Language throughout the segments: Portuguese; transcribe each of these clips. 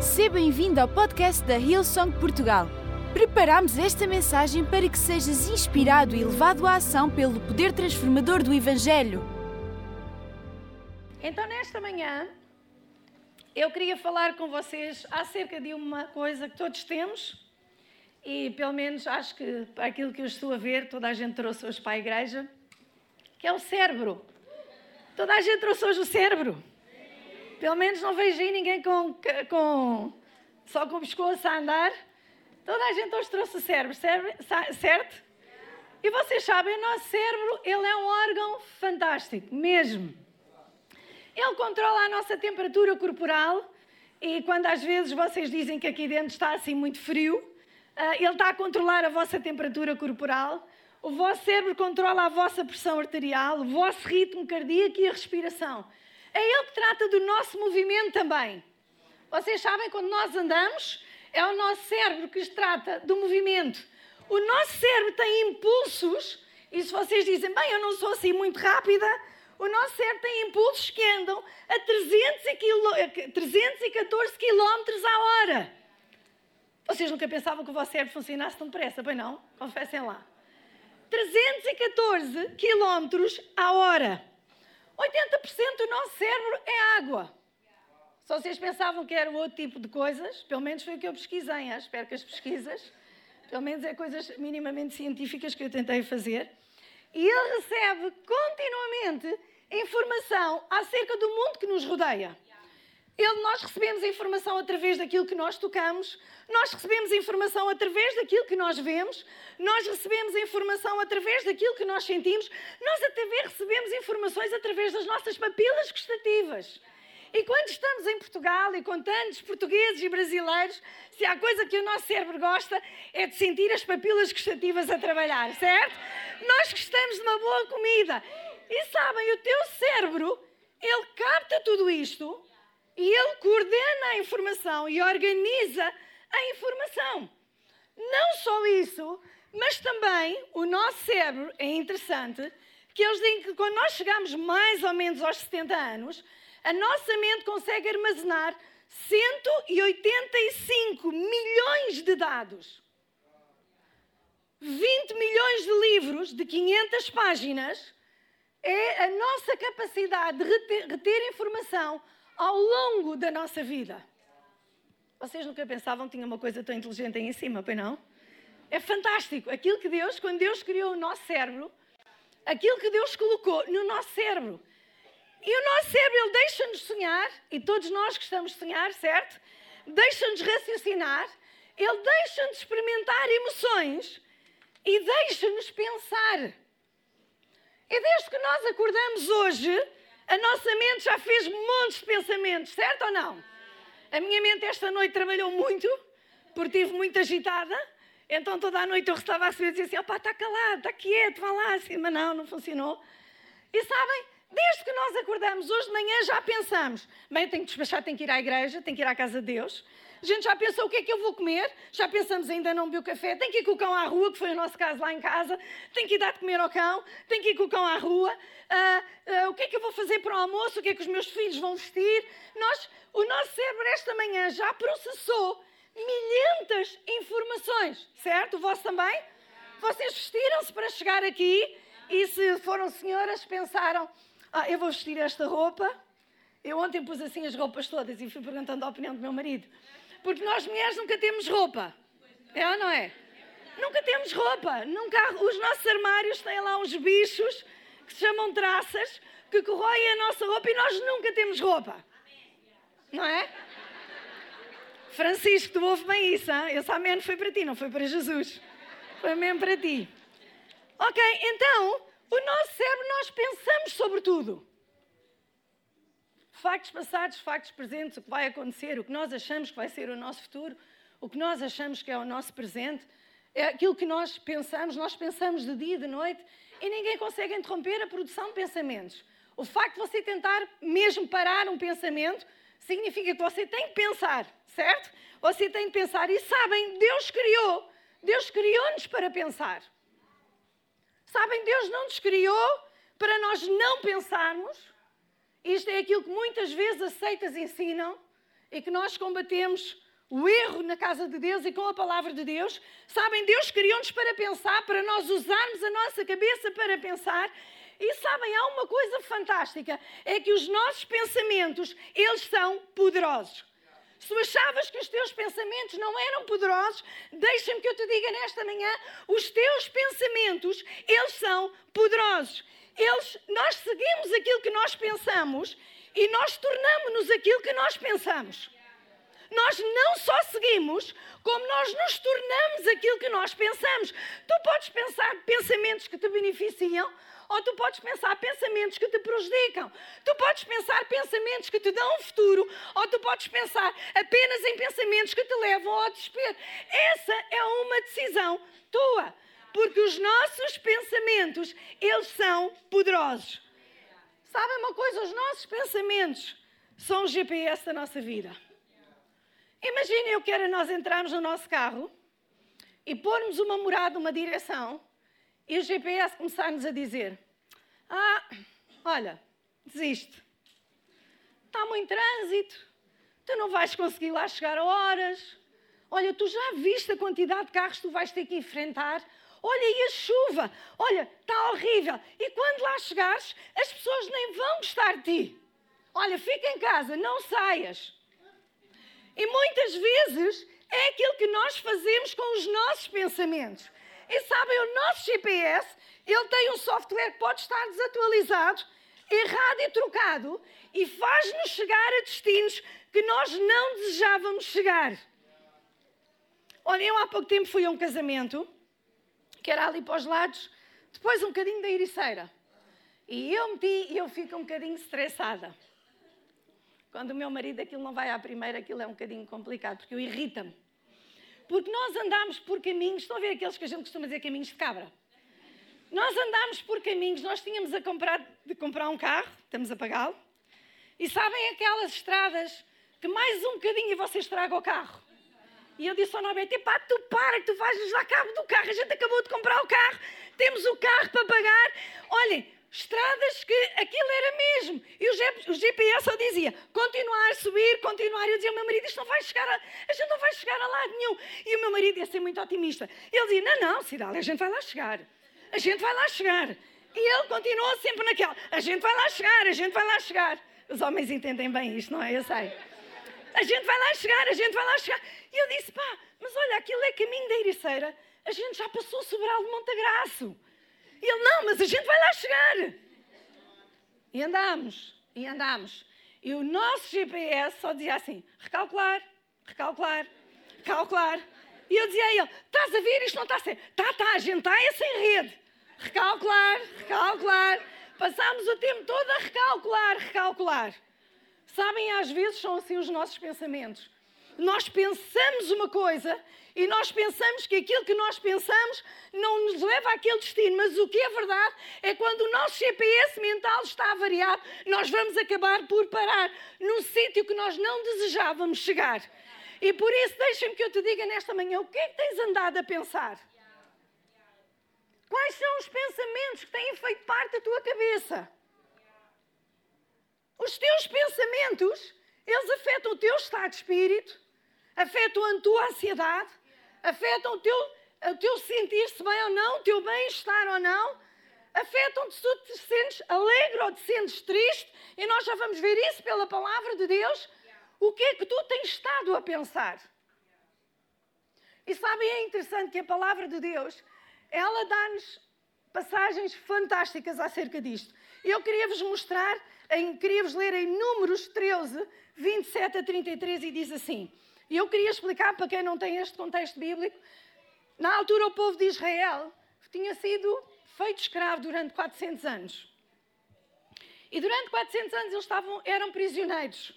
Seja bem-vindo ao podcast da Hillsong Portugal. Preparamos esta mensagem para que sejas inspirado e levado à ação pelo poder transformador do Evangelho. Então, nesta manhã, eu queria falar com vocês acerca de uma coisa que todos temos, e pelo menos acho que para aquilo que eu estou a ver, toda a gente trouxe hoje para a igreja, que é o cérebro. Toda a gente trouxe hoje o cérebro. Pelo menos não vejo aí ninguém com, com, só com o pescoço a andar. Toda a gente hoje trouxe o cérebro, certo? E vocês sabem, o nosso cérebro ele é um órgão fantástico, mesmo. Ele controla a nossa temperatura corporal e quando às vezes vocês dizem que aqui dentro está assim muito frio, ah, ele está a controlar a vossa temperatura corporal. O vosso cérebro controla a vossa pressão arterial, o vosso ritmo cardíaco e a respiração. É Ele que trata do nosso movimento também. Vocês sabem, quando nós andamos, é o nosso cérebro que trata do movimento. O nosso cérebro tem impulsos, e se vocês dizem, bem, eu não sou assim muito rápida, o nosso cérebro tem impulsos que andam a 314 km a hora. Vocês nunca pensavam que o vosso cérebro funcionasse tão depressa, bem não? Confessem lá. 314 km a hora. 80% do nosso cérebro é água. Se vocês pensavam que era outro tipo de coisas, pelo menos foi o que eu pesquisei. Hein? Espero que as pesquisas, pelo menos é coisas minimamente científicas que eu tentei fazer. E ele recebe continuamente informação acerca do mundo que nos rodeia. Ele, nós recebemos informação através daquilo que nós tocamos, nós recebemos informação através daquilo que nós vemos, nós recebemos informação através daquilo que nós sentimos, nós até recebemos informações através das nossas papilas gustativas. E quando estamos em Portugal e com tantos portugueses e brasileiros, se há coisa que o nosso cérebro gosta é de sentir as papilas gustativas a trabalhar, certo? Nós gostamos de uma boa comida. E sabem, o teu cérebro, ele capta tudo isto e ele coordena a informação e organiza a informação. Não só isso, mas também o nosso cérebro é interessante que eles dizem que quando nós chegamos mais ou menos aos 70 anos, a nossa mente consegue armazenar 185 milhões de dados. 20 milhões de livros de 500 páginas é a nossa capacidade de reter, reter informação ao longo da nossa vida. Vocês nunca pensavam que tinha uma coisa tão inteligente aí em cima, pois não? É fantástico. Aquilo que Deus, quando Deus criou o nosso cérebro, aquilo que Deus colocou no nosso cérebro. E o nosso cérebro, ele deixa-nos sonhar, e todos nós gostamos de sonhar, certo? Deixa-nos raciocinar, ele deixa-nos experimentar emoções e deixa-nos pensar. E desde que nós acordamos hoje, a nossa mente já fez montes de pensamentos, certo ou não? A minha mente esta noite trabalhou muito, porque estive muito agitada. Então toda a noite eu estava a receber e dizia assim: opá, está calado, está quieto, vá lá. Assim, mas não, não funcionou. E sabem, desde que nós acordamos, hoje de manhã já pensamos: bem, tenho que despachar, tenho que ir à igreja, tenho que ir à casa de Deus. A gente já pensou o que é que eu vou comer, já pensamos ainda não beber o café, tem que ir com o cão à rua, que foi o nosso caso lá em casa, tem que ir dar de comer ao cão, tem que ir com o cão à rua, uh, uh, o que é que eu vou fazer para o almoço, o que é que os meus filhos vão vestir. Nós, o nosso cérebro esta manhã já processou milhentas informações, certo? O vosso também? Vocês vestiram-se para chegar aqui e se foram senhoras, pensaram, ah, eu vou vestir esta roupa. Eu ontem pus assim as roupas todas e fui perguntando a opinião do meu marido. Porque nós mulheres nunca temos roupa. É ou não é? Nunca temos roupa. Nunca, os nossos armários têm lá uns bichos que se chamam traças que corroem a nossa roupa e nós nunca temos roupa. Não é? Francisco, tu ouve bem isso, hein? esse amém foi para ti, não foi para Jesus. Foi mesmo para ti. Ok, então, o nosso cérebro, nós pensamos sobre tudo. Factos passados, factos presentes, o que vai acontecer, o que nós achamos que vai ser o nosso futuro, o que nós achamos que é o nosso presente, é aquilo que nós pensamos, nós pensamos de dia e de noite e ninguém consegue interromper a produção de pensamentos. O facto de você tentar mesmo parar um pensamento significa que você tem que pensar, certo? Você tem que pensar e sabem, Deus criou, Deus criou-nos para pensar. Sabem, Deus não nos criou para nós não pensarmos isto é aquilo que muitas vezes as seitas ensinam. e que nós combatemos o erro na casa de Deus e com a palavra de Deus. Sabem, Deus criou-nos para pensar, para nós usarmos a nossa cabeça para pensar. E sabem, há uma coisa fantástica, é que os nossos pensamentos, eles são poderosos. Se tu achavas que os teus pensamentos não eram poderosos, deixa-me que eu te diga nesta manhã, os teus pensamentos, eles são poderosos. Eles, nós seguimos aquilo que nós pensamos e nós tornamos-nos aquilo que nós pensamos nós não só seguimos, como nós nos tornamos aquilo que nós pensamos. Tu podes pensar pensamentos que te beneficiam, ou tu podes pensar pensamentos que te prejudicam. Tu podes pensar pensamentos que te dão um futuro, ou tu podes pensar apenas em pensamentos que te levam ao desespero. Essa é uma decisão tua, porque os nossos pensamentos, eles são poderosos. Sabem uma coisa? Os nossos pensamentos são o GPS da nossa vida. Imaginem eu quero nós entrarmos no nosso carro e pormos uma morada, uma direção, e o GPS começar-nos a dizer: Ah, olha, desiste. Está muito trânsito, tu não vais conseguir lá chegar a horas. Olha, tu já viste a quantidade de carros que tu vais ter que enfrentar? Olha, e a chuva? Olha, está horrível. E quando lá chegares, as pessoas nem vão gostar de ti. Olha, fica em casa, não saias. E muitas vezes é aquilo que nós fazemos com os nossos pensamentos. E sabem, o nosso GPS, ele tem um software que pode estar desatualizado, errado e trocado, e faz-nos chegar a destinos que nós não desejávamos chegar. Olha, eu há pouco tempo fui a um casamento, que era ali para os lados, depois um bocadinho da Ericeira. E eu meti e eu fico um bocadinho estressada. Quando o meu marido aquilo não vai à primeira, aquilo é um bocadinho complicado, porque eu irrita-me. Porque nós andamos por caminhos, estão a ver aqueles que a gente costuma dizer caminhos de cabra? Nós andámos por caminhos, nós tínhamos a comprar, de comprar um carro, estamos a pagá-lo, e sabem aquelas estradas que mais um bocadinho e você estraga o carro. E eu disse ao Norberto, pá, tu para que tu vais dar cabo do carro, a gente acabou de comprar o carro, temos o carro para pagar. Olhem, estradas que aquilo era mesmo. E o, GPS só dizia continuar, subir, continuar. Eu dizia ao meu marido: isto não vai chegar a, a gente não vai chegar a lado nenhum. E o meu marido ia ser muito otimista. Ele dizia: não, não, Cidália, a gente vai lá chegar. A gente vai lá chegar. E ele continuou sempre naquela: a gente vai lá chegar, a gente vai lá chegar. Os homens entendem bem isto, não é? Eu sei. A gente vai lá chegar, a gente vai lá chegar. E eu disse: pá, mas olha, aquilo é caminho da Ericeira. A gente já passou o Sobral de Montagraço. E ele, não, mas a gente vai lá chegar. E andámos, e andámos. E o nosso GPS só dizia assim: recalcular, recalcular, recalcular. E eu dizia a ele: estás a ver, isto não está a ser. Está, está, a gente está é sem rede. Recalcular, recalcular. Passámos o tempo todo a recalcular, recalcular. Sabem, às vezes são assim os nossos pensamentos. Nós pensamos uma coisa e nós pensamos que aquilo que nós pensamos não nos leva àquele destino, mas o que é verdade é quando o nosso GPS mental está variado, nós vamos acabar por parar num sítio que nós não desejávamos chegar. E por isso, deixa-me que eu te diga nesta manhã: o que é que tens andado a pensar? Quais são os pensamentos que têm feito parte da tua cabeça? Os teus pensamentos, eles afetam o teu estado de espírito, afetam a tua ansiedade, afetam o teu, o teu sentir-se bem ou não, o teu bem-estar ou não, afetam-te se tu te sentes alegre ou te sentes triste, e nós já vamos ver isso pela palavra de Deus. O que é que tu tens estado a pensar? E sabem, é interessante que a palavra de Deus, ela dá-nos passagens fantásticas acerca disto. Eu queria-vos mostrar, queria-vos ler em Números 13, 27 a 33, e diz assim: e eu queria explicar para quem não tem este contexto bíblico. Na altura, o povo de Israel tinha sido feito escravo durante 400 anos. E durante 400 anos eles estavam, eram prisioneiros.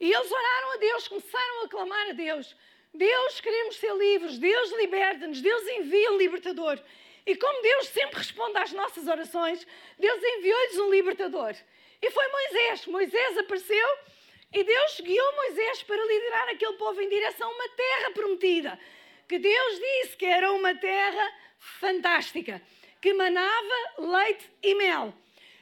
E eles oraram a Deus, começaram a clamar a Deus. Deus, queremos ser livres. Deus, liberta-nos. Deus envia um libertador. E como Deus sempre responde às nossas orações, Deus enviou-lhes um libertador. E foi Moisés. Moisés apareceu e Deus guiou Moisés para liderar aquele povo em direção a uma terra prometida, que Deus disse que era uma terra fantástica, que manava leite e mel.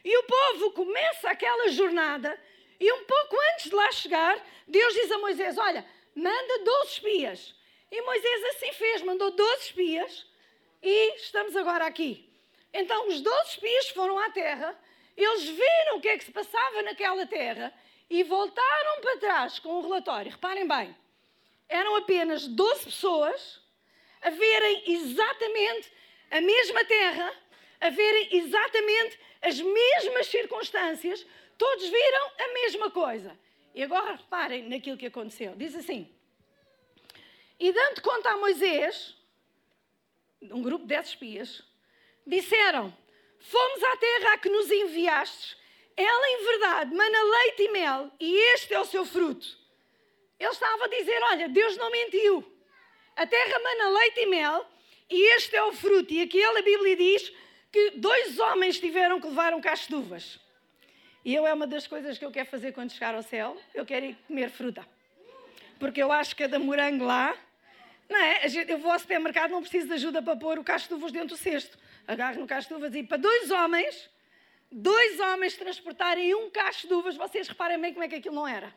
E o povo começa aquela jornada E um pouco antes de lá chegar, Deus diz a Moisés: Olha, manda 12 espias. E Moisés assim fez, mandou 12 espias e estamos agora aqui. Então os 12 espias foram à terra, eles viram o que é que se passava naquela terra e voltaram para trás com um relatório. Reparem bem, eram apenas 12 pessoas a verem exatamente a mesma terra, a verem exatamente as mesmas circunstâncias, todos viram a mesma coisa. E agora reparem naquilo que aconteceu. Diz assim: E dando conta a Moisés, um grupo de espias, disseram: Fomos à terra a que nos enviastes. Ela, em verdade, mana leite e mel, e este é o seu fruto. Ele estava a dizer: Olha, Deus não mentiu. A terra mana leite e mel, e este é o fruto. E aqui a Bíblia diz que dois homens tiveram que levar um cacho de uvas. E eu é uma das coisas que eu quero fazer quando chegar ao céu. Eu quero ir comer fruta. Porque eu acho que cada morango lá, não é? Eu vou ao supermercado, não preciso de ajuda para pôr o cacho de uvas dentro do cesto. Agarro no cacho de uvas e para dois homens, dois homens transportarem um cacho de uvas, vocês reparem bem como é que aquilo não era.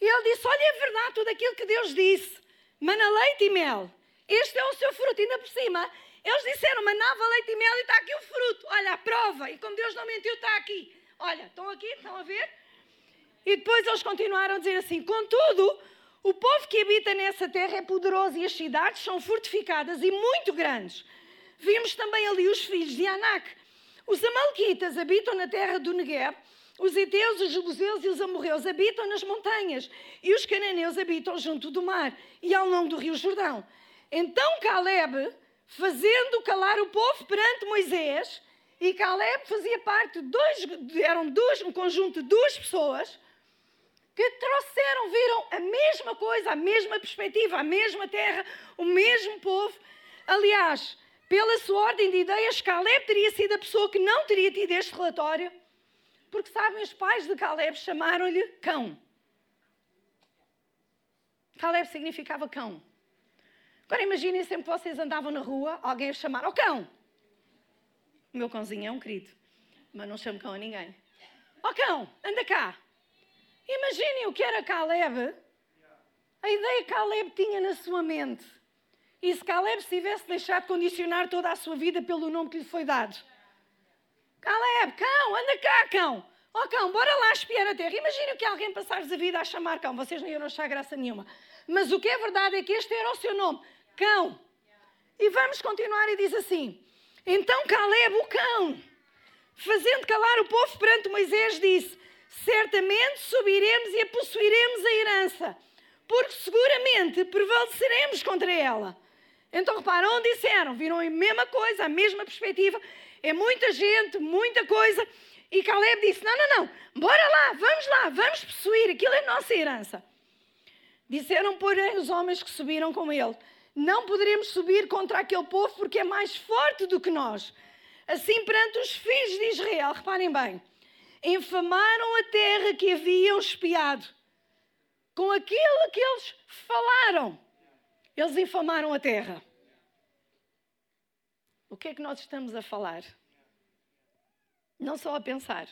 E ele disse: Olha, é verdade tudo aquilo que Deus disse. Mana leite e mel. Este é o seu fruto. Ainda por cima, eles disseram: manava leite e mel e está aqui o fruto. Olha, a prova. E como Deus não mentiu, está aqui. Olha, estão aqui, estão a ver? E depois eles continuaram a dizer assim: contudo, o povo que habita nessa terra é poderoso e as cidades são fortificadas e muito grandes. Vimos também ali os filhos de Anak. Os Amalequitas habitam na terra do Negev. Os Eteus, os Jebuseus e os Amorreus habitam nas montanhas. E os Cananeus habitam junto do mar e ao longo do rio Jordão. Então Caleb fazendo calar o povo perante Moisés, e Caleb fazia parte de dois, eram dois, um conjunto de duas pessoas que trouxeram, viram a mesma coisa, a mesma perspectiva, a mesma terra, o mesmo povo. Aliás, pela sua ordem de ideias, Caleb teria sido a pessoa que não teria tido este relatório, porque sabem, os pais de Caleb chamaram-lhe cão. Caleb significava cão. Agora imaginem sempre que vocês andavam na rua, alguém a chamar, oh, cão! O meu cãozinho é um querido, mas não chamo cão a ninguém. Ó oh, cão, anda cá! Imaginem o que era Caleb, a ideia que Caleb tinha na sua mente. E se Caleb se tivesse deixado condicionar toda a sua vida pelo nome que lhe foi dado. Caleb, cão, anda cá, cão! Ó oh, cão, bora lá espiar a terra. Imaginem que alguém passasse a vida a chamar cão. Vocês não iam achar graça nenhuma. Mas o que é verdade é que este era o seu nome cão. E vamos continuar e diz assim: Então Caleb, o cão, fazendo calar o povo perante Moisés, disse: Certamente subiremos e a possuiremos a herança, porque seguramente prevaleceremos contra ela. Então reparam, disseram, viram a mesma coisa, a mesma perspectiva, é muita gente, muita coisa. E Caleb disse: Não, não, não, bora lá, vamos lá, vamos possuir, aquilo é nossa herança. Disseram, porém, os homens que subiram com ele: não poderemos subir contra aquele povo porque é mais forte do que nós. Assim, perante os filhos de Israel, reparem bem, infamaram a terra que haviam espiado. Com aquilo que eles falaram, eles infamaram a terra. O que é que nós estamos a falar? Não só a pensar,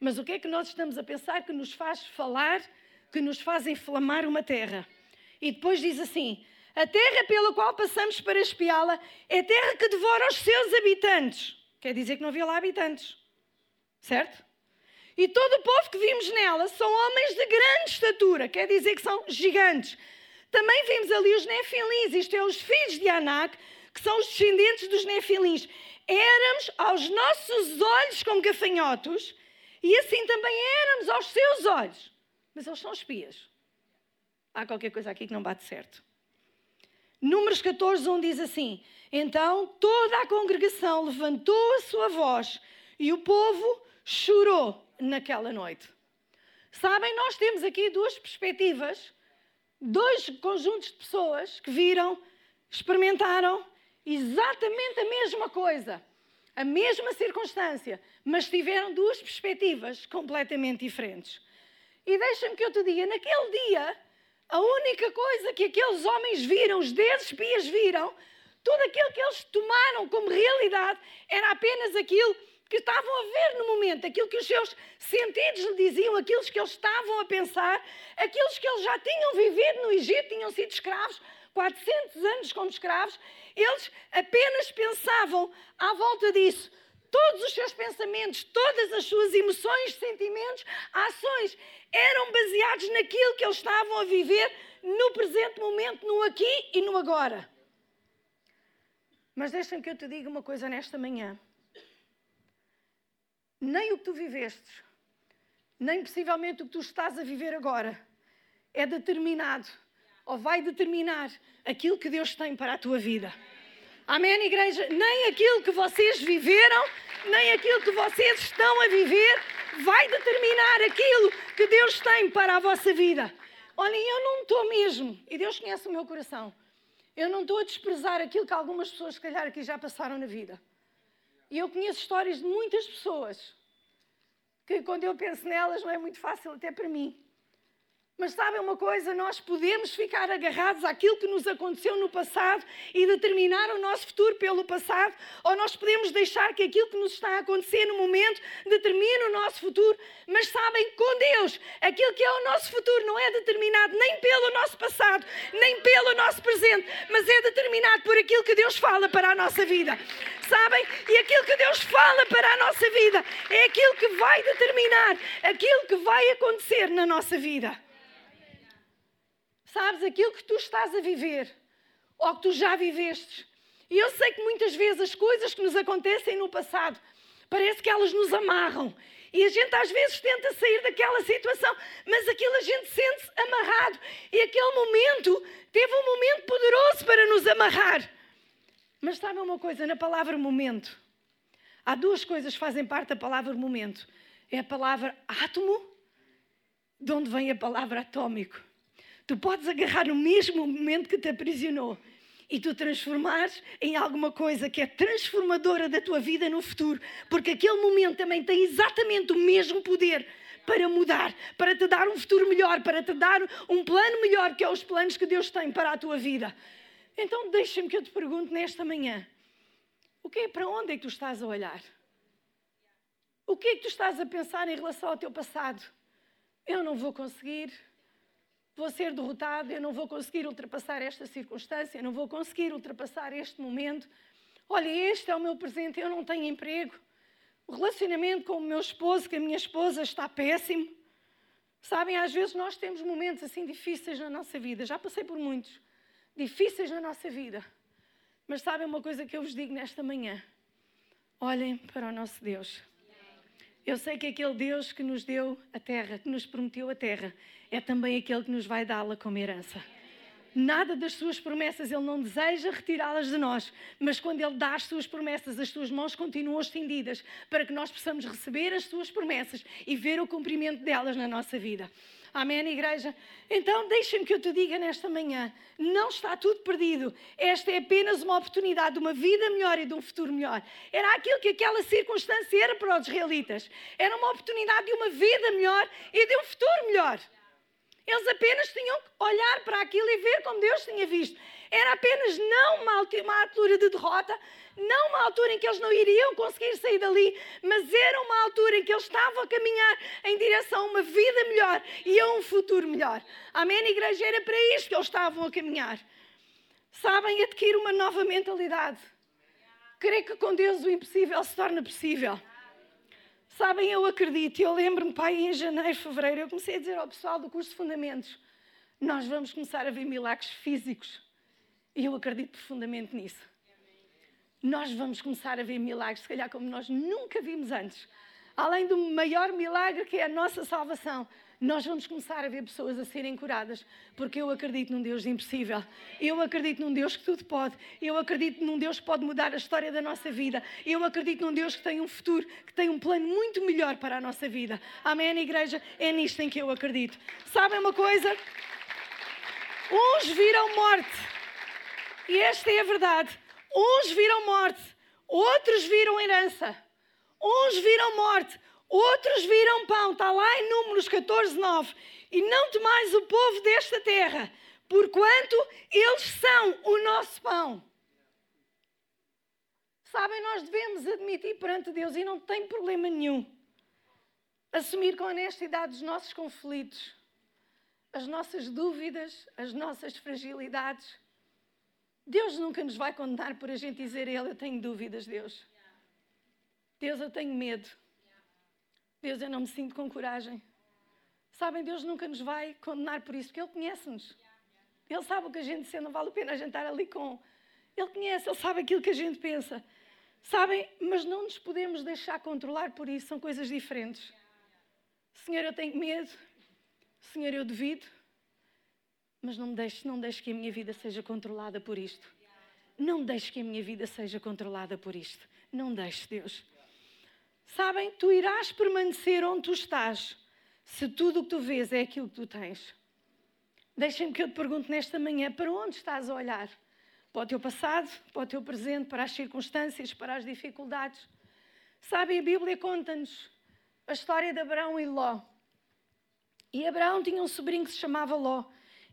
mas o que é que nós estamos a pensar que nos faz falar, que nos faz inflamar uma terra? E depois diz assim: a terra pela qual passamos para espiá-la é terra que devora os seus habitantes. Quer dizer que não havia lá habitantes. Certo? E todo o povo que vimos nela são homens de grande estatura, quer dizer que são gigantes. Também vimos ali os nefilins, isto é, os filhos de Anak, que são os descendentes dos nefilins. Éramos aos nossos olhos como gafanhotos, e assim também éramos aos seus olhos. Mas eles são espias. Há qualquer coisa aqui que não bate certo. Números 14, 1 diz assim: Então toda a congregação levantou a sua voz e o povo chorou naquela noite. Sabem, nós temos aqui duas perspectivas, dois conjuntos de pessoas que viram, experimentaram exatamente a mesma coisa, a mesma circunstância, mas tiveram duas perspectivas completamente diferentes. E deixa-me que eu te diga, naquele dia a única coisa que aqueles homens viram, os dez espias viram, tudo aquilo que eles tomaram como realidade era apenas aquilo que estavam a ver no momento, aquilo que os seus sentidos lhe diziam, aquilo que eles estavam a pensar, aqueles que eles já tinham vivido no Egito, tinham sido escravos, 400 anos como escravos, eles apenas pensavam à volta disso. Todos os seus pensamentos, todas as suas emoções, sentimentos, ações eram baseados naquilo que eles estavam a viver no presente momento, no aqui e no agora. Mas deixa-me que eu te diga uma coisa nesta manhã. Nem o que tu viveste, nem possivelmente o que tu estás a viver agora, é determinado ou vai determinar aquilo que Deus tem para a tua vida. Amém, igreja? Nem aquilo que vocês viveram, nem aquilo que vocês estão a viver, vai determinar aquilo que Deus tem para a vossa vida. Olhem, eu não estou mesmo, e Deus conhece o meu coração, eu não estou a desprezar aquilo que algumas pessoas, se calhar, aqui já passaram na vida. E eu conheço histórias de muitas pessoas que, quando eu penso nelas, não é muito fácil até para mim. Mas sabem uma coisa? Nós podemos ficar agarrados àquilo que nos aconteceu no passado e determinar o nosso futuro pelo passado, ou nós podemos deixar que aquilo que nos está a acontecer no momento determine o nosso futuro. Mas sabem, com Deus, aquilo que é o nosso futuro não é determinado nem pelo nosso passado, nem pelo nosso presente, mas é determinado por aquilo que Deus fala para a nossa vida. Sabem? E aquilo que Deus fala para a nossa vida é aquilo que vai determinar aquilo que vai acontecer na nossa vida. Sabes, aquilo que tu estás a viver, ou que tu já viveste. E eu sei que muitas vezes as coisas que nos acontecem no passado, parece que elas nos amarram. E a gente às vezes tenta sair daquela situação, mas aquilo a gente sente-se amarrado. E aquele momento teve um momento poderoso para nos amarrar. Mas sabe uma coisa, na palavra momento, há duas coisas que fazem parte da palavra momento. É a palavra átomo, de onde vem a palavra atômico. Tu podes agarrar no mesmo momento que te aprisionou e tu transformares em alguma coisa que é transformadora da tua vida no futuro, porque aquele momento também tem exatamente o mesmo poder para mudar, para te dar um futuro melhor, para te dar um plano melhor, que é os planos que Deus tem para a tua vida. Então, deixa-me que eu te pergunte nesta manhã: o que é para onde é que tu estás a olhar? O que é que tu estás a pensar em relação ao teu passado? Eu não vou conseguir, vou ser derrotado, eu não vou conseguir ultrapassar esta circunstância, eu não vou conseguir ultrapassar este momento. Olha, este é o meu presente, eu não tenho emprego. O relacionamento com o meu esposo, com a minha esposa, está péssimo. Sabem, às vezes nós temos momentos assim difíceis na nossa vida. Já passei por muitos difíceis na nossa vida. Mas sabem uma coisa que eu vos digo nesta manhã? Olhem para o nosso Deus. Eu sei que aquele Deus que nos deu a terra, que nos prometeu a terra, é também aquele que nos vai dá-la como herança. Nada das suas promessas ele não deseja retirá-las de nós, mas quando ele dá as suas promessas, as suas mãos continuam estendidas para que nós possamos receber as suas promessas e ver o cumprimento delas na nossa vida. Amém, igreja? Então, deixem-me que eu te diga nesta manhã: não está tudo perdido. Esta é apenas uma oportunidade de uma vida melhor e de um futuro melhor. Era aquilo que aquela circunstância era para os israelitas. Era uma oportunidade de uma vida melhor e de um futuro melhor. Eles apenas tinham que olhar para aquilo e ver como Deus tinha visto. Era apenas não uma, altura de derrota, não uma altura em que eles não iriam conseguir sair dali, mas era uma altura em que eles estavam a caminhar em direção a uma vida melhor e a um futuro melhor. Amém, igreja? Era para isto que eles estavam a caminhar. Sabem, adquirir uma nova mentalidade. Creio que com Deus o impossível se torna possível. Sabem, eu acredito, eu lembro-me, pai, em janeiro, fevereiro, eu comecei a dizer ao pessoal do curso de Fundamentos: nós vamos começar a ver milagres físicos. E eu acredito profundamente nisso nós vamos começar a ver milagres, se calhar como nós nunca vimos antes. Além do maior milagre que é a nossa salvação, nós vamos começar a ver pessoas a serem curadas, porque eu acredito num Deus impossível. Eu acredito num Deus que tudo pode. Eu acredito num Deus que pode mudar a história da nossa vida. Eu acredito num Deus que tem um futuro, que tem um plano muito melhor para a nossa vida. Amém, igreja? É nisto em que eu acredito. Sabem uma coisa? Uns viram morte. E esta é a verdade. Uns viram morte, outros viram herança. Uns viram morte, outros viram pão. Está lá em Números 14, 9. E não temais o povo desta terra, porquanto eles são o nosso pão. Sabem, nós devemos admitir perante Deus e não tem problema nenhum. Assumir com honestidade os nossos conflitos, as nossas dúvidas, as nossas fragilidades. Deus nunca nos vai condenar por a gente dizer a Ele: Eu tenho dúvidas, Deus. Deus, eu tenho medo. Deus, eu não me sinto com coragem. Sabem, Deus nunca nos vai condenar por isso, porque Ele conhece-nos. Ele sabe o que a gente sente, não vale a pena a gente estar ali com. Ele conhece, Ele sabe aquilo que a gente pensa. Sabem, mas não nos podemos deixar controlar por isso, são coisas diferentes. Senhor, eu tenho medo. Senhor, eu devido. Mas não me deixe, não deixe que a minha vida seja controlada por isto. Não deixe que a minha vida seja controlada por isto. Não deixe, Deus. Sabem, tu irás permanecer onde tu estás, se tudo o que tu vês é aquilo que tu tens. Deixem-me que eu te pergunte nesta manhã: para onde estás a olhar? Para o teu passado, para o teu presente, para as circunstâncias, para as dificuldades. Sabem, a Bíblia conta-nos a história de Abraão e Ló. E Abraão tinha um sobrinho que se chamava Ló.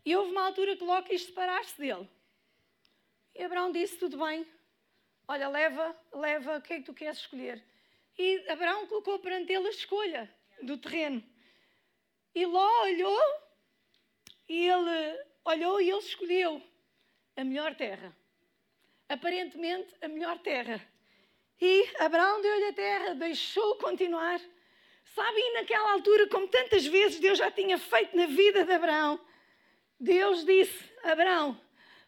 E houve uma altura que Ló quis separar-se dele. E Abraão disse: Tudo bem, olha, leva, leva, o que é que tu queres escolher? E Abraão colocou perante ele a escolha do terreno. E Ló olhou, e ele olhou e ele escolheu a melhor terra. Aparentemente, a melhor terra. E Abraão deu-lhe a terra, deixou continuar. Sabem, naquela altura, como tantas vezes Deus já tinha feito na vida de Abraão, Deus disse: Abraão,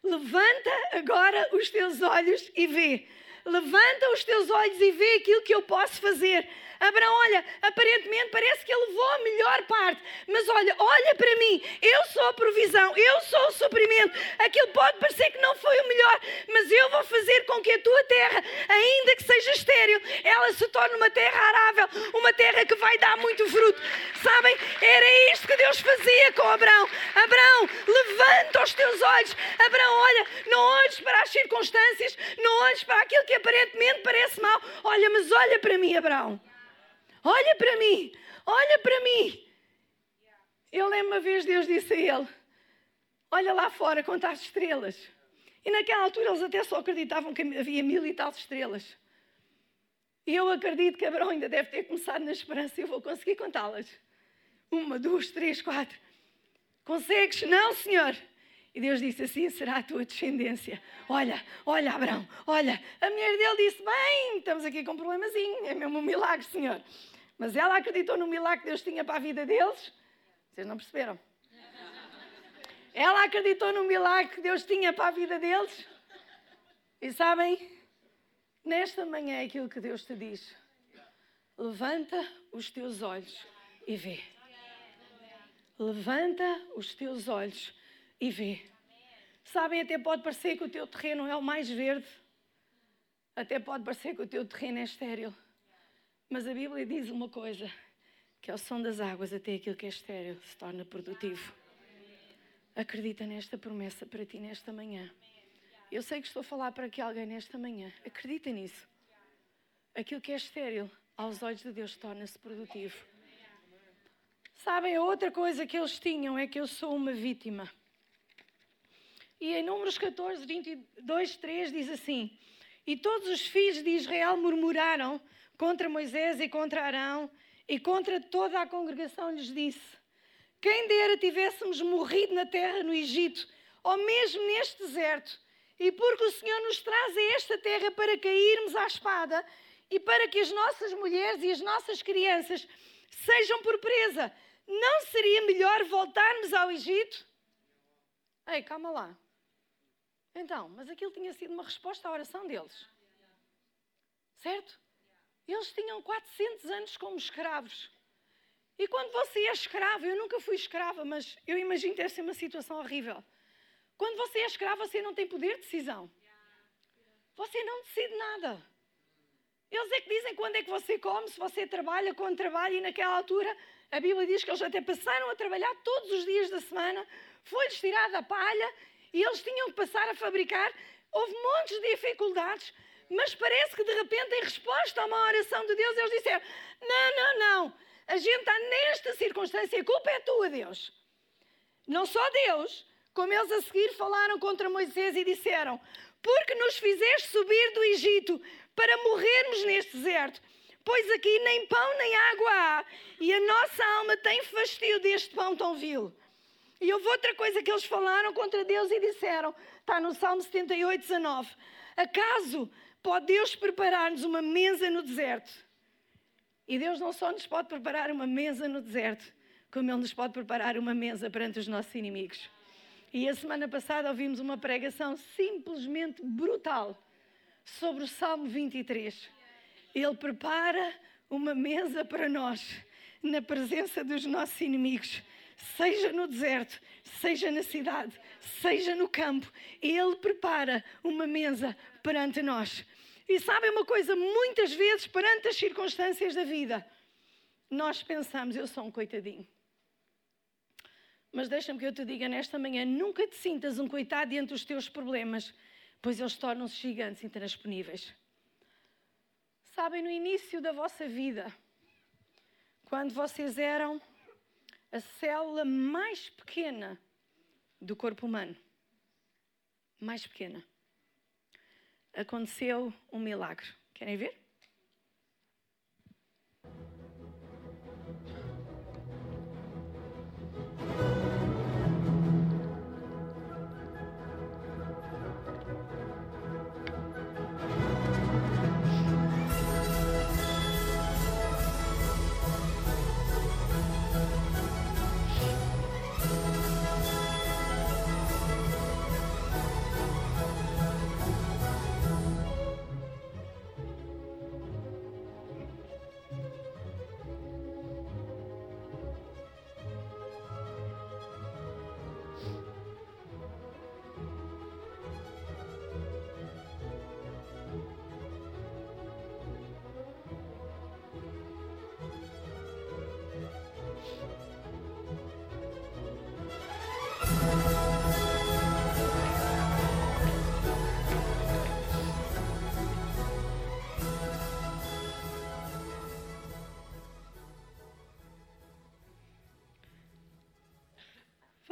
levanta agora os teus olhos e vê. Levanta os teus olhos e vê aquilo que eu posso fazer. Abraão, olha, aparentemente parece que ele levou a melhor parte, mas olha, olha para mim, eu sou a provisão, eu sou o suprimento. Aquilo pode parecer que não foi o melhor, mas eu vou fazer com que a tua terra, ainda que seja estéril, ela se torne uma terra arável, uma terra que vai dar muito fruto. Sabem, era isto que Deus fazia com Abraão. Abraão, levanta os teus olhos. Abraão, olha, não olhes para as circunstâncias, não olhes para aquilo que aparentemente parece mal. Olha, mas olha para mim, Abraão. Olha para mim, olha para mim. Eu lembro uma vez Deus disse a ele: Olha lá fora quantas estrelas. E naquela altura eles até só acreditavam que havia mil e tal estrelas. E eu acredito que Abraão ainda deve ter começado na esperança eu vou conseguir contá-las. Uma, duas, três, quatro. Consegues? Não, Senhor. E Deus disse assim: será a tua descendência. Olha, olha, Abraão, olha. A mulher dele disse: bem, estamos aqui com um problemazinho, é mesmo um milagre, Senhor. Mas ela acreditou no milagre que Deus tinha para a vida deles. Vocês não perceberam? Ela acreditou no milagre que Deus tinha para a vida deles. E sabem, nesta manhã é aquilo que Deus te diz: levanta os teus olhos e vê. Levanta os teus olhos e vê. Sabem, até pode parecer que o teu terreno é o mais verde, até pode parecer que o teu terreno é estéril. Mas a Bíblia diz uma coisa: que ao som das águas, até aquilo que é estéril se torna produtivo. Acredita nesta promessa para ti nesta manhã. Eu sei que estou a falar para que alguém nesta manhã. Acredita nisso. Aquilo que é estéril, aos olhos de Deus, torna-se produtivo. Sabem, a outra coisa que eles tinham é que eu sou uma vítima. E em Números 14, 22, 3 diz assim: E todos os filhos de Israel murmuraram contra Moisés e contra Arão, e contra toda a congregação lhes disse: Quem dera tivéssemos morrido na terra no Egito, ou mesmo neste deserto, e porque o Senhor nos traz a esta terra para cairmos à espada, e para que as nossas mulheres e as nossas crianças sejam por presa, não seria melhor voltarmos ao Egito? Ei, calma lá. Então, mas aquilo tinha sido uma resposta à oração deles. Certo? Eles tinham 400 anos como escravos. E quando você é escravo, eu nunca fui escrava, mas eu imagino ter ser uma situação horrível. Quando você é escravo, você não tem poder de decisão. Você não decide nada. Eles é que dizem quando é que você come, se você trabalha, quando trabalha, e naquela altura a Bíblia diz que eles até passaram a trabalhar todos os dias da semana, foi-lhes tirada a palha e eles tinham que passar a fabricar. Houve montes de dificuldades, mas parece que de repente, em resposta a uma oração de Deus, eles disseram: Não, não, não, a gente está nesta circunstância, a culpa é tua, Deus. Não só Deus, como eles a seguir falaram contra Moisés e disseram: Porque nos fizeste subir do Egito para morrermos neste deserto. Pois aqui nem pão nem água há, e a nossa alma tem fastio deste pão tão vil. E houve outra coisa que eles falaram contra Deus e disseram, está no Salmo 78, 19: Acaso pode Deus preparar-nos uma mesa no deserto? E Deus não só nos pode preparar uma mesa no deserto, como Ele nos pode preparar uma mesa perante os nossos inimigos. E a semana passada ouvimos uma pregação simplesmente brutal sobre o Salmo 23. Ele prepara uma mesa para nós, na presença dos nossos inimigos, seja no deserto, seja na cidade, seja no campo. Ele prepara uma mesa perante nós. E sabem uma coisa? Muitas vezes, perante as circunstâncias da vida, nós pensamos: eu sou um coitadinho. Mas deixa-me que eu te diga nesta manhã: nunca te sintas um coitado diante dos teus problemas, pois eles tornam-se gigantes intransponíveis. Sabem, no início da vossa vida, quando vocês eram a célula mais pequena do corpo humano, mais pequena, aconteceu um milagre. Querem ver?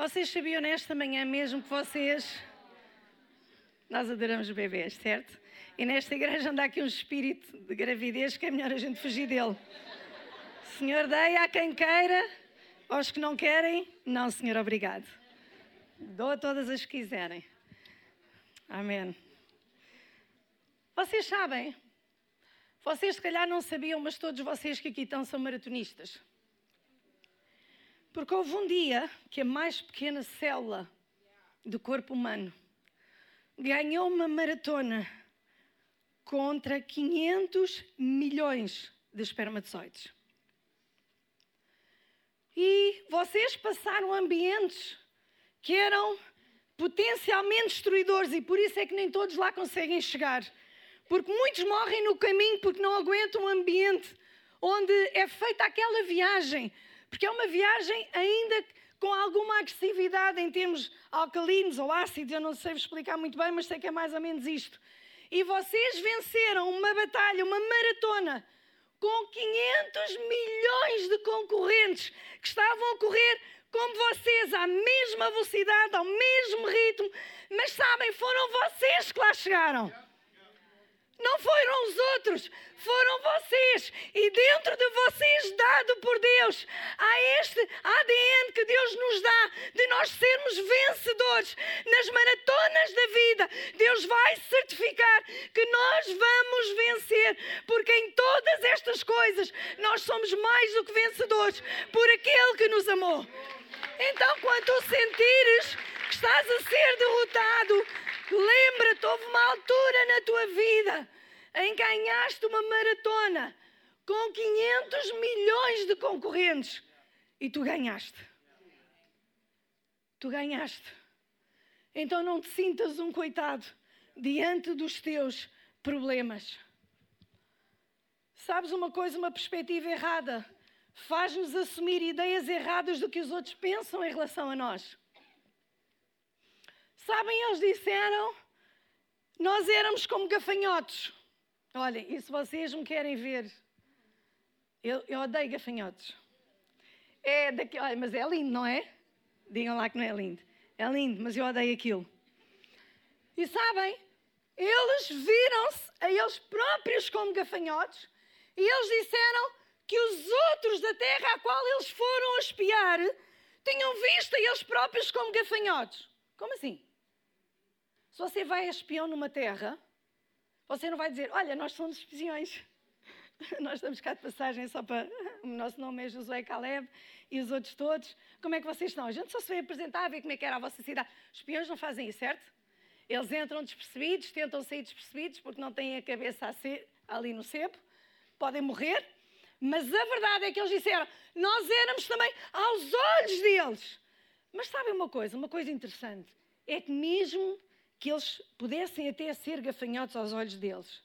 Vocês sabiam nesta manhã mesmo que vocês. Nós adoramos bebês, certo? E nesta igreja anda aqui um espírito de gravidez que é melhor a gente fugir dele. Senhor, dei a quem queira, aos que não querem, não, Senhor, obrigado. Dou a todas as que quiserem. Amém. Vocês sabem, vocês se calhar não sabiam, mas todos vocês que aqui estão são maratonistas. Porque houve um dia que a mais pequena célula do corpo humano ganhou uma maratona contra 500 milhões de espermatozoides. E vocês passaram ambientes que eram potencialmente destruidores e por isso é que nem todos lá conseguem chegar. Porque muitos morrem no caminho porque não aguentam o ambiente onde é feita aquela viagem porque é uma viagem ainda com alguma agressividade em termos alcalinos ou ácidos, eu não sei explicar muito bem, mas sei que é mais ou menos isto. E vocês venceram uma batalha, uma maratona, com 500 milhões de concorrentes que estavam a correr como vocês, à mesma velocidade, ao mesmo ritmo, mas sabem, foram vocês que lá chegaram. Não foram os outros, foram vocês. E dentro de vocês, dado por Deus, há este ADN que Deus nos dá de nós sermos vencedores nas maratonas da vida. Deus vai certificar que nós vamos vencer, porque em todas estas coisas nós somos mais do que vencedores por aquele que nos amou. Então, quando sentires que estás a ser derrotado, Lembra-te, houve uma altura na tua vida em que ganhaste uma maratona com 500 milhões de concorrentes e tu ganhaste. Tu ganhaste. Então não te sintas um coitado diante dos teus problemas. Sabes uma coisa, uma perspectiva errada faz-nos assumir ideias erradas do que os outros pensam em relação a nós. Sabem, eles disseram, nós éramos como gafanhotos. Olhem, e se vocês me querem ver, eu, eu odeio gafanhotos. É daqui, olha, mas é lindo, não é? Digam lá que não é lindo. É lindo, mas eu odeio aquilo. E sabem, eles viram-se a eles próprios como gafanhotos e eles disseram que os outros da terra a qual eles foram espiar tinham visto a eles próprios como gafanhotos. Como assim? Se você vai a espião numa terra, você não vai dizer, olha, nós somos espiões. Nós estamos cá de passagem só para. O nosso nome é Josué Caleb e os outros todos. Como é que vocês estão? A gente só se veio apresentar, ver como é que era a vossa cidade. Os espiões não fazem isso, certo? Eles entram despercebidos, tentam sair despercebidos porque não têm a cabeça ali no cepo, podem morrer. Mas a verdade é que eles disseram: nós éramos também aos olhos deles. Mas sabem uma coisa, uma coisa interessante, é que mesmo que eles pudessem até ser gafanhotos aos olhos deles,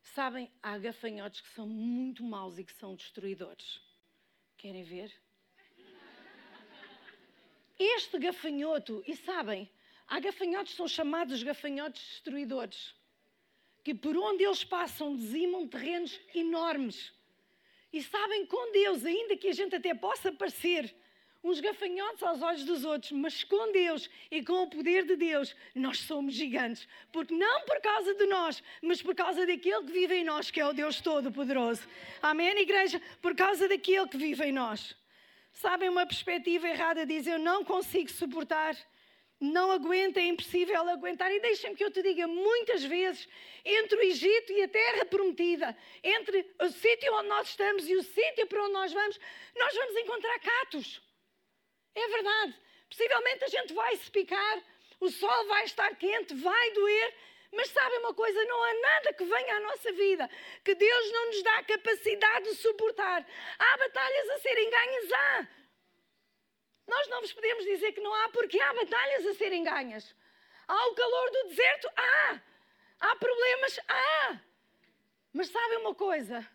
sabem, há gafanhotos que são muito maus e que são destruidores. Querem ver? Este gafanhoto, e sabem, há gafanhotos que são chamados gafanhotos destruidores, que por onde eles passam dizimam terrenos enormes. E sabem, com Deus, ainda que a gente até possa parecer uns gafanhotos aos olhos dos outros, mas com Deus e com o poder de Deus, nós somos gigantes. Porque não por causa de nós, mas por causa daquele que vive em nós, que é o Deus Todo-Poderoso. Amém, igreja? Por causa daquele que vive em nós. Sabem, uma perspectiva errada diz: Eu não consigo suportar não aguenta, é impossível aguentar. E deixem-me que eu te diga, muitas vezes, entre o Egito e a terra prometida, entre o sítio onde nós estamos e o sítio para onde nós vamos, nós vamos encontrar catos. É verdade. Possivelmente a gente vai se picar, o sol vai estar quente, vai doer, mas sabem uma coisa? Não há nada que venha à nossa vida que Deus não nos dá a capacidade de suportar. Há batalhas a serem ganhas, há. Nós não vos podemos dizer que não há, porque há batalhas a serem ganhas. Há o calor do deserto? Há. Há problemas? Há. Mas sabem uma coisa?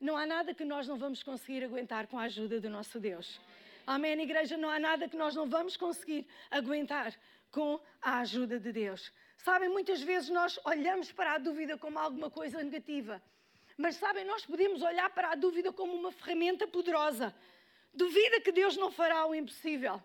Não há nada que nós não vamos conseguir aguentar com a ajuda do nosso Deus. Amém, igreja? Não há nada que nós não vamos conseguir aguentar com a ajuda de Deus. Sabem, muitas vezes nós olhamos para a dúvida como alguma coisa negativa. Mas sabem, nós podemos olhar para a dúvida como uma ferramenta poderosa. Duvida que Deus não fará o impossível.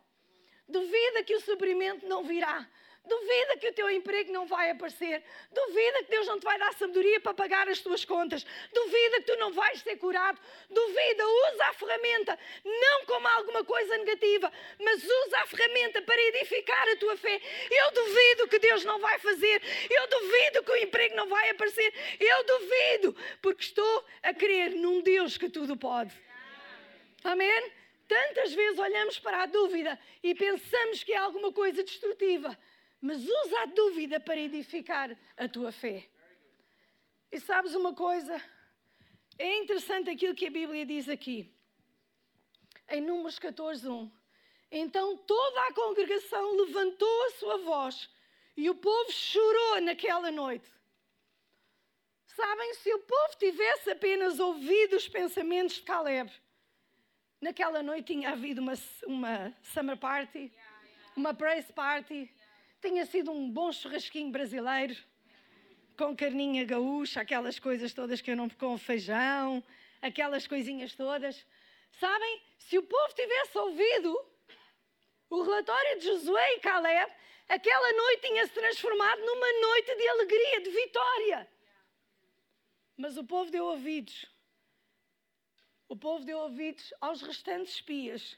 Duvida que o suprimento não virá. Duvida que o teu emprego não vai aparecer. Duvida que Deus não te vai dar sabedoria para pagar as tuas contas. Duvida que tu não vais ser curado. Duvida, usa a ferramenta, não como alguma coisa negativa, mas usa a ferramenta para edificar a tua fé. Eu duvido que Deus não vai fazer. Eu duvido que o emprego não vai aparecer. Eu duvido, porque estou a crer num Deus que tudo pode. Amém? Tantas vezes olhamos para a dúvida e pensamos que é alguma coisa destrutiva, mas usa a dúvida para edificar a tua fé. E sabes uma coisa? É interessante aquilo que a Bíblia diz aqui. Em Números 14, 1. Então toda a congregação levantou a sua voz e o povo chorou naquela noite. Sabem, se o povo tivesse apenas ouvido os pensamentos de Caleb, Naquela noite tinha havido uma, uma summer party, uma praise party. Tinha sido um bom churrasquinho brasileiro, com carninha gaúcha, aquelas coisas todas que eu não com feijão, aquelas coisinhas todas. Sabem, se o povo tivesse ouvido o relatório de Josué e Caleb, aquela noite tinha se transformado numa noite de alegria, de vitória. Mas o povo deu ouvidos o povo deu ouvidos aos restantes espias.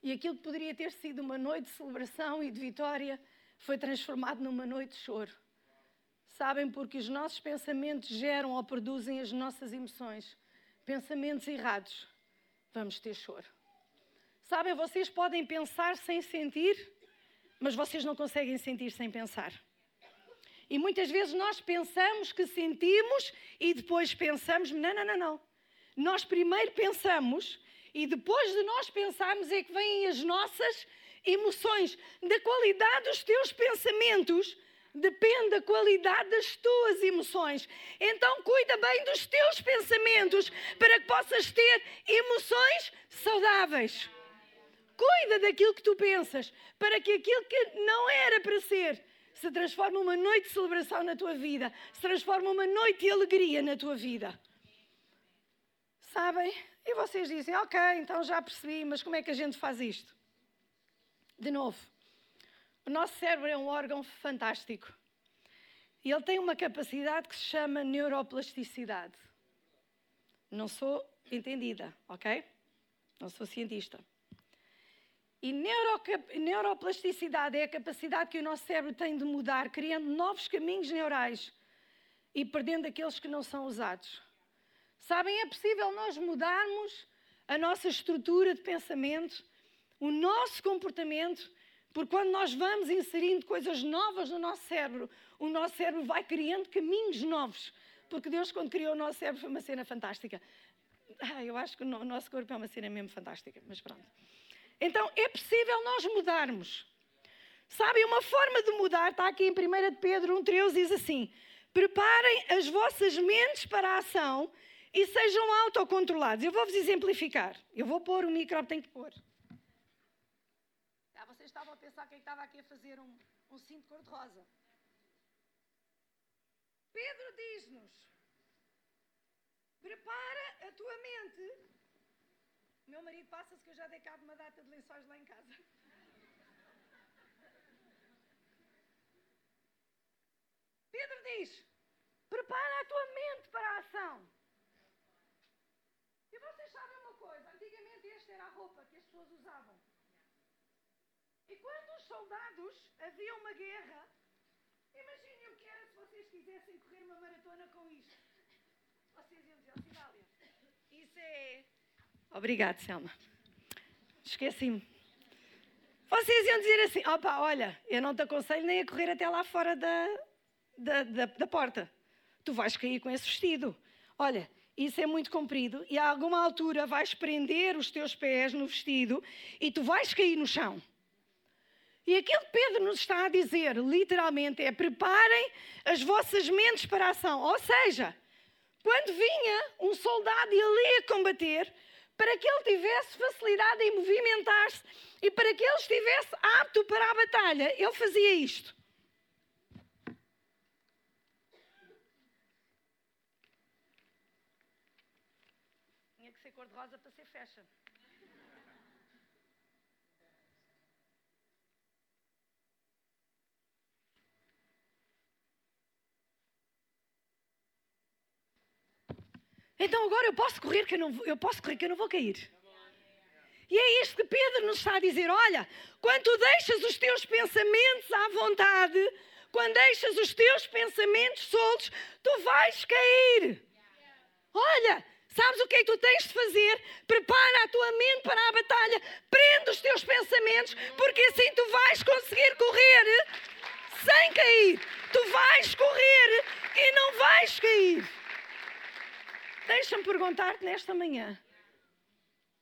E aquilo que poderia ter sido uma noite de celebração e de vitória foi transformado numa noite de choro. Sabem, porque os nossos pensamentos geram ou produzem as nossas emoções. Pensamentos errados, vamos ter choro. Sabem, vocês podem pensar sem sentir, mas vocês não conseguem sentir sem pensar. E muitas vezes nós pensamos que sentimos e depois pensamos: não, não, não, não. Nós primeiro pensamos e depois de nós pensarmos é que vêm as nossas emoções. Da qualidade dos teus pensamentos depende da qualidade das tuas emoções. Então cuida bem dos teus pensamentos para que possas ter emoções saudáveis. Cuida daquilo que tu pensas para que aquilo que não era para ser se transforme numa noite de celebração na tua vida, se transforme numa noite de alegria na tua vida. Sabem? E vocês dizem, ok, então já percebi, mas como é que a gente faz isto? De novo, o nosso cérebro é um órgão fantástico. E ele tem uma capacidade que se chama neuroplasticidade. Não sou entendida, ok? Não sou cientista. E neuroplasticidade é a capacidade que o nosso cérebro tem de mudar, criando novos caminhos neurais e perdendo aqueles que não são usados. Sabem, é possível nós mudarmos a nossa estrutura de pensamento, o nosso comportamento, porque quando nós vamos inserindo coisas novas no nosso cérebro, o nosso cérebro vai criando caminhos novos. Porque Deus, quando criou o nosso cérebro, foi uma cena fantástica. Ah, eu acho que o nosso corpo é uma cena mesmo fantástica, mas pronto. Então é possível nós mudarmos. Sabem, uma forma de mudar está aqui em 1 Pedro 1,13 diz assim: Preparem as vossas mentes para a ação e sejam autocontrolados. Eu vou-vos exemplificar. Eu vou pôr o micro, tem que pôr. Pensar quem estava aqui a fazer um, um cinto cor-de-rosa. Pedro diz-nos: prepara a tua mente. Meu marido passa-se que eu já dei cabo uma data de lençóis lá em casa. Pedro diz: prepara a tua mente para a ação. E vocês sabem uma coisa: antigamente esta era a roupa que as pessoas usavam. E quando os soldados havia uma guerra, imaginem o que era se vocês quisessem correr uma maratona com isto. Vocês iam dizer, Cidália, isso é. Obrigado, Selma. Esqueci-me. Vocês iam dizer assim: opa, olha, eu não te aconselho nem a correr até lá fora da, da, da, da porta. Tu vais cair com esse vestido. Olha, isso é muito comprido e a alguma altura vais prender os teus pés no vestido e tu vais cair no chão. E aquilo que Pedro nos está a dizer, literalmente, é preparem as vossas mentes para a ação. Ou seja, quando vinha um soldado e ali a combater, para que ele tivesse facilidade em movimentar-se e para que ele estivesse apto para a batalha, ele fazia isto. Tinha que ser cor-de-rosa para ser fashion. Então agora eu posso correr que eu não, eu posso correr que eu não vou cair. E é isto que Pedro nos está a dizer: olha, quando deixas os teus pensamentos à vontade, quando deixas os teus pensamentos soltos, tu vais cair. Olha, sabes o que é que tu tens de fazer? Prepara a tua mente para a batalha, prende os teus pensamentos, porque assim tu vais conseguir correr sem cair. Tu vais correr e não vais cair. Deixa-me perguntar-te nesta manhã: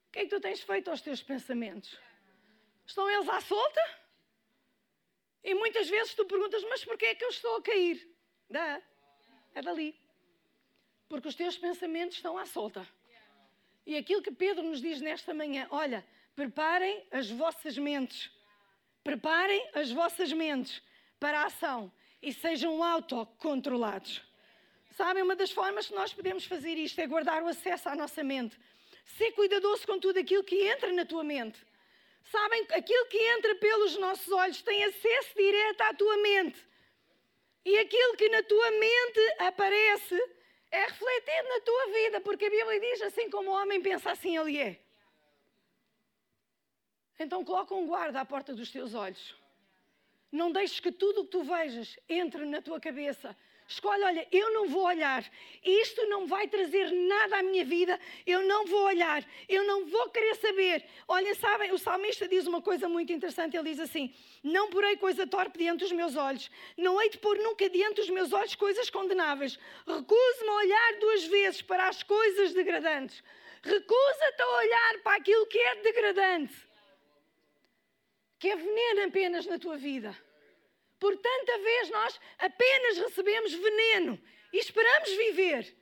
o que é que tu tens feito aos teus pensamentos? Estão eles à solta? E muitas vezes tu perguntas: mas porquê é que eu estou a cair? Dá, é dali. Porque os teus pensamentos estão à solta. E aquilo que Pedro nos diz nesta manhã: olha, preparem as vossas mentes. Preparem as vossas mentes para a ação e sejam autocontrolados. Sabem, uma das formas que nós podemos fazer isto é guardar o acesso à nossa mente. Ser cuidadoso com tudo aquilo que entra na tua mente. Sabem, aquilo que entra pelos nossos olhos tem acesso direto à tua mente. E aquilo que na tua mente aparece é refletido na tua vida, porque a Bíblia diz assim como o homem pensa, assim ele é. Então coloca um guarda à porta dos teus olhos. Não deixes que tudo o que tu vejas entre na tua cabeça Escolhe, olha, eu não vou olhar. Isto não vai trazer nada à minha vida. Eu não vou olhar. Eu não vou querer saber. Olha, sabem, o salmista diz uma coisa muito interessante. Ele diz assim: Não porei coisa torpe diante dos meus olhos. Não hei de pôr nunca diante dos meus olhos coisas condenáveis. Recuso-me a olhar duas vezes para as coisas degradantes. Recusa-te a olhar para aquilo que é degradante, que é veneno apenas na tua vida. Por tanta vez nós apenas recebemos veneno e esperamos viver.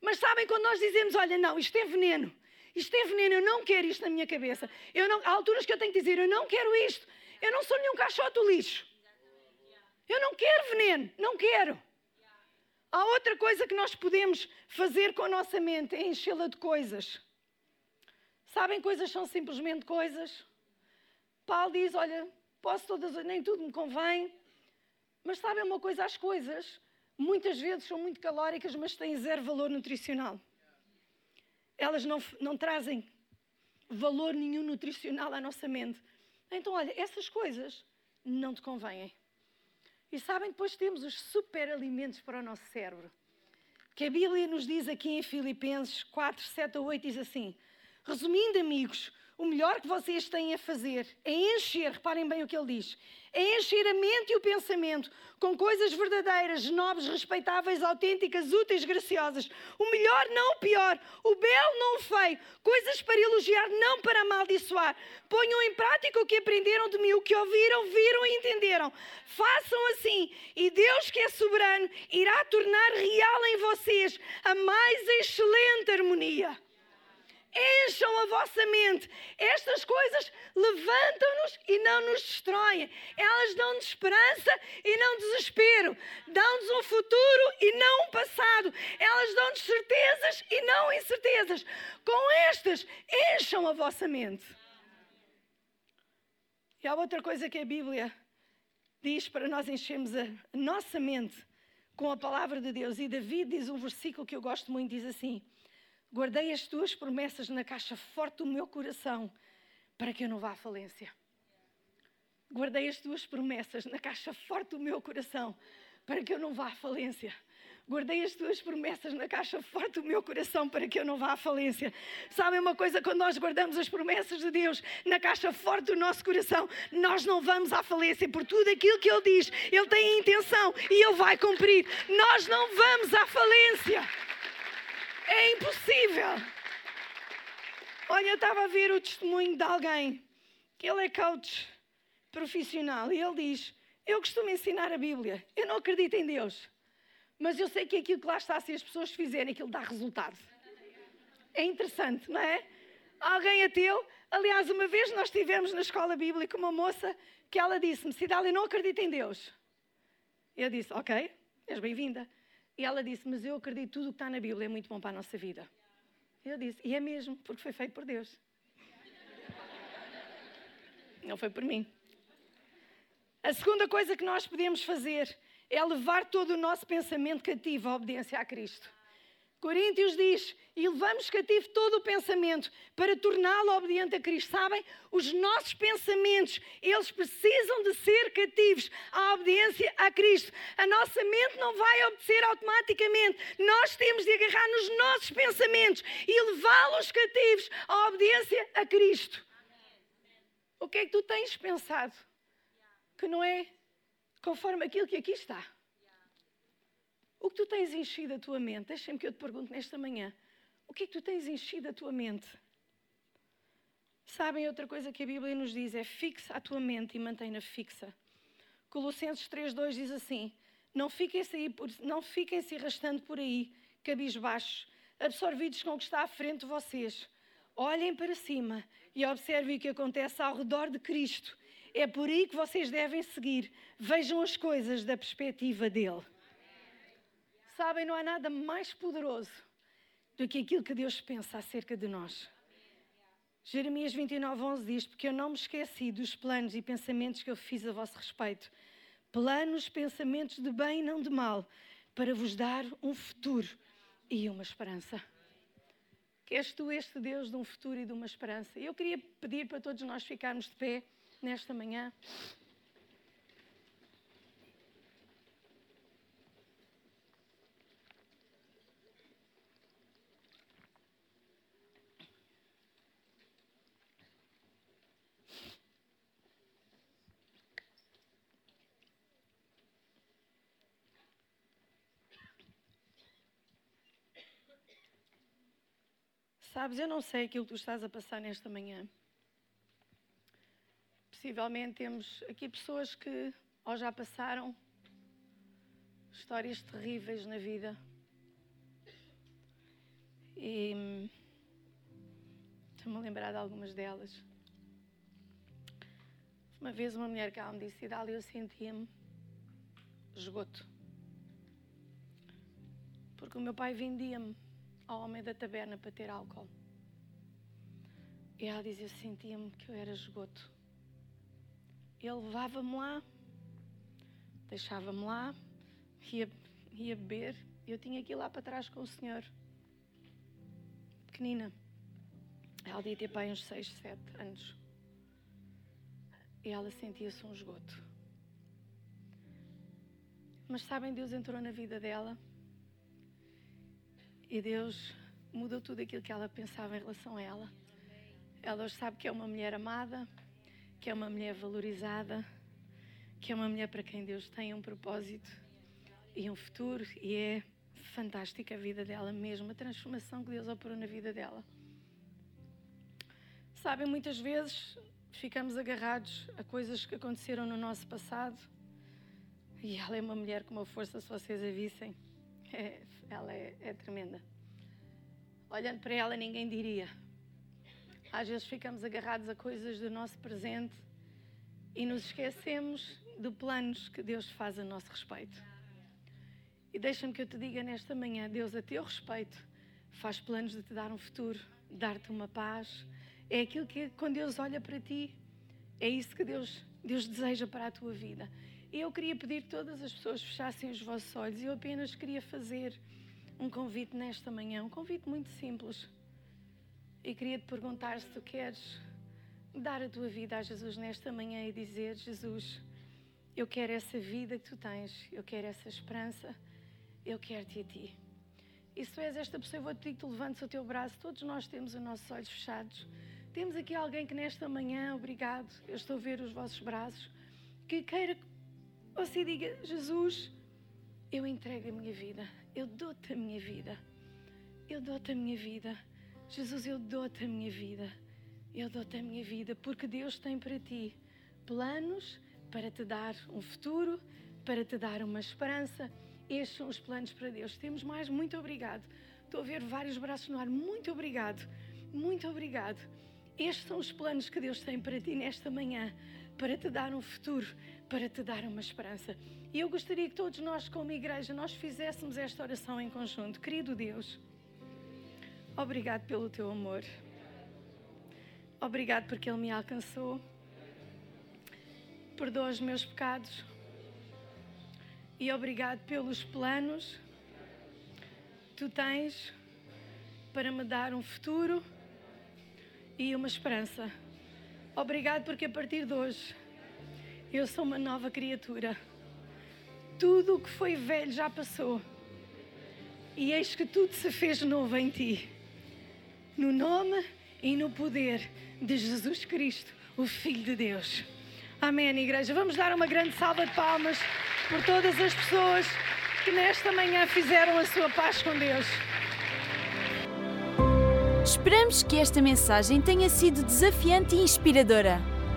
Mas sabem quando nós dizemos, olha, não, isto é veneno. Isto é veneno, eu não quero isto na minha cabeça. Eu não, há alturas que eu tenho que dizer, eu não quero isto. Eu não sou nenhum caixote lixo. Eu não quero veneno, não quero. Há outra coisa que nós podemos fazer com a nossa mente, é enchê-la de coisas. Sabem, coisas são simplesmente coisas. Paulo diz, olha, posso todas, nem tudo me convém. Mas sabem uma coisa? As coisas muitas vezes são muito calóricas, mas têm zero valor nutricional. Elas não, não trazem valor nenhum nutricional à nossa mente. Então, olha, essas coisas não te convêm. E sabem, depois temos os superalimentos para o nosso cérebro. Que a Bíblia nos diz aqui em Filipenses 4, 7 a 8, diz assim: Resumindo, amigos, o melhor que vocês têm a fazer é encher, reparem bem o que ele diz, é encher a mente e o pensamento com coisas verdadeiras, nobres, respeitáveis, autênticas, úteis, graciosas. O melhor, não o pior, o belo, não o feio, coisas para elogiar, não para amaldiçoar. Ponham em prática o que aprenderam de mim, o que ouviram, viram e entenderam. Façam assim, e Deus, que é soberano, irá tornar real em vocês a mais excelente harmonia encham a vossa mente. Estas coisas levantam-nos e não nos destroem. Elas dão-nos esperança e não desespero. Dão-nos um futuro e não um passado. Elas dão-nos certezas e não incertezas. Com estas, encham a vossa mente. E há outra coisa que a Bíblia diz para nós enchermos a nossa mente com a palavra de Deus. E David diz um versículo que eu gosto muito, diz assim: Guardei as tuas promessas na caixa forte do meu coração para que eu não vá à falência. Guardei as tuas promessas na caixa forte do meu coração para que eu não vá à falência. Guardei as tuas promessas na caixa forte do meu coração para que eu não vá à falência. Sabem uma coisa? Quando nós guardamos as promessas de Deus na caixa forte do nosso coração, nós não vamos à falência por tudo aquilo que Ele diz. Ele tem a intenção e Ele vai cumprir. Nós não vamos à falência. É impossível. Olha, eu estava a ver o testemunho de alguém que ele é coach profissional e ele diz: Eu costumo ensinar a Bíblia, eu não acredito em Deus, mas eu sei que aquilo que lá está, se as pessoas fizerem, aquilo dá resultado. É interessante, não é? Alguém ateu. Aliás, uma vez nós estivemos na escola bíblica uma moça que ela disse-me: Cidália, não acredito em Deus. Eu disse: Ok, és bem-vinda. E ela disse: Mas eu acredito tudo o que está na Bíblia é muito bom para a nossa vida. Eu disse: E é mesmo, porque foi feito por Deus. Não foi por mim. A segunda coisa que nós podemos fazer é levar todo o nosso pensamento cativo à obediência a Cristo. Coríntios diz: e levamos cativo todo o pensamento para torná-lo obediente a Cristo. Sabem? Os nossos pensamentos, eles precisam de ser cativos à obediência a Cristo. A nossa mente não vai obedecer automaticamente. Nós temos de agarrar nos nossos pensamentos e levá-los cativos à obediência a Cristo. O que é que tu tens pensado? Que não é conforme aquilo que aqui está. O que tu tens enchido a tua mente? Deixa-me que eu te pergunte nesta manhã. O que é que tu tens enchido a tua mente? Sabem, outra coisa que a Bíblia nos diz é fixa a tua mente e mantém-na fixa. Colossenses 3,2 diz assim: Não fiquem-se não fiquem-se arrastando por aí, cabisbaixos, absorvidos com o que está à frente de vocês. Olhem para cima e observem o que acontece ao redor de Cristo. É por aí que vocês devem seguir. Vejam as coisas da perspectiva dele. Sabem, não há nada mais poderoso do que aquilo que Deus pensa acerca de nós. Jeremias 29, 11 diz: Porque eu não me esqueci dos planos e pensamentos que eu fiz a vosso respeito. Planos, pensamentos de bem e não de mal, para vos dar um futuro e uma esperança. Queres tu este Deus de um futuro e de uma esperança? Eu queria pedir para todos nós ficarmos de pé nesta manhã. Sabes, eu não sei aquilo que tu estás a passar nesta manhã. Possivelmente temos aqui pessoas que ou já passaram histórias terríveis na vida. E hum, estou-me a lembrar de algumas delas. Uma vez uma mulher cá me disse, Idália, eu sentia-me esgoto. Porque o meu pai vendia-me ao homem da taberna para ter álcool. E ela dizia: Eu sentia-me que eu era esgoto. Ele levava-me lá, deixava-me lá, ia, ia beber, eu tinha que ir lá para trás com o senhor. Pequenina. Ela devia ter pai uns 6, 7 anos. E ela sentia-se um esgoto. Mas sabem, Deus entrou na vida dela e Deus mudou tudo aquilo que ela pensava em relação a ela. Ela hoje sabe que é uma mulher amada, que é uma mulher valorizada, que é uma mulher para quem Deus tem um propósito e um futuro, e é fantástica a vida dela mesmo, a transformação que Deus operou na vida dela. Sabem, muitas vezes ficamos agarrados a coisas que aconteceram no nosso passado, e ela é uma mulher com uma força, se vocês a vissem, é, ela é, é tremenda. Olhando para ela, ninguém diria. Às vezes ficamos agarrados a coisas do nosso presente e nos esquecemos de planos que Deus faz a nosso respeito. E deixa-me que eu te diga nesta manhã: Deus, a teu respeito, faz planos de te dar um futuro, dar-te uma paz. É aquilo que, quando Deus olha para ti, é isso que Deus, Deus deseja para a tua vida. E eu queria pedir que todas as pessoas fechassem os vossos olhos. Eu apenas queria fazer um convite nesta manhã, um convite muito simples. E queria te perguntar se tu queres dar a tua vida a Jesus nesta manhã e dizer: Jesus, eu quero essa vida que tu tens, eu quero essa esperança, eu quero-te a ti. E se tu és esta pessoa, eu vou te pedir que tu levantes o teu braço. Todos nós temos os nossos olhos fechados. Temos aqui alguém que nesta manhã, obrigado, eu estou a ver os vossos braços, que queira você diga: Jesus, eu entrego a minha vida, eu dou-te a minha vida, eu dou-te a minha vida. Jesus, eu dou-te a minha vida, eu dou-te a minha vida, porque Deus tem para ti planos para te dar um futuro, para te dar uma esperança. Estes são os planos para Deus. Temos mais, muito obrigado. Estou a ver vários braços no ar, muito obrigado, muito obrigado. Estes são os planos que Deus tem para ti nesta manhã, para te dar um futuro, para te dar uma esperança. E eu gostaria que todos nós, como igreja, nós fizéssemos esta oração em conjunto. Querido Deus, obrigado pelo teu amor. Obrigado porque Ele me alcançou. Perdoa os meus pecados. E obrigado pelos planos que tu tens para me dar um futuro e uma esperança. Obrigado porque a partir de hoje eu sou uma nova criatura. Tudo o que foi velho já passou. E eis que tudo se fez novo em ti. No nome e no poder de Jesus Cristo, o Filho de Deus. Amém, igreja. Vamos dar uma grande salva de palmas por todas as pessoas que nesta manhã fizeram a sua paz com Deus. Esperamos que esta mensagem tenha sido desafiante e inspiradora.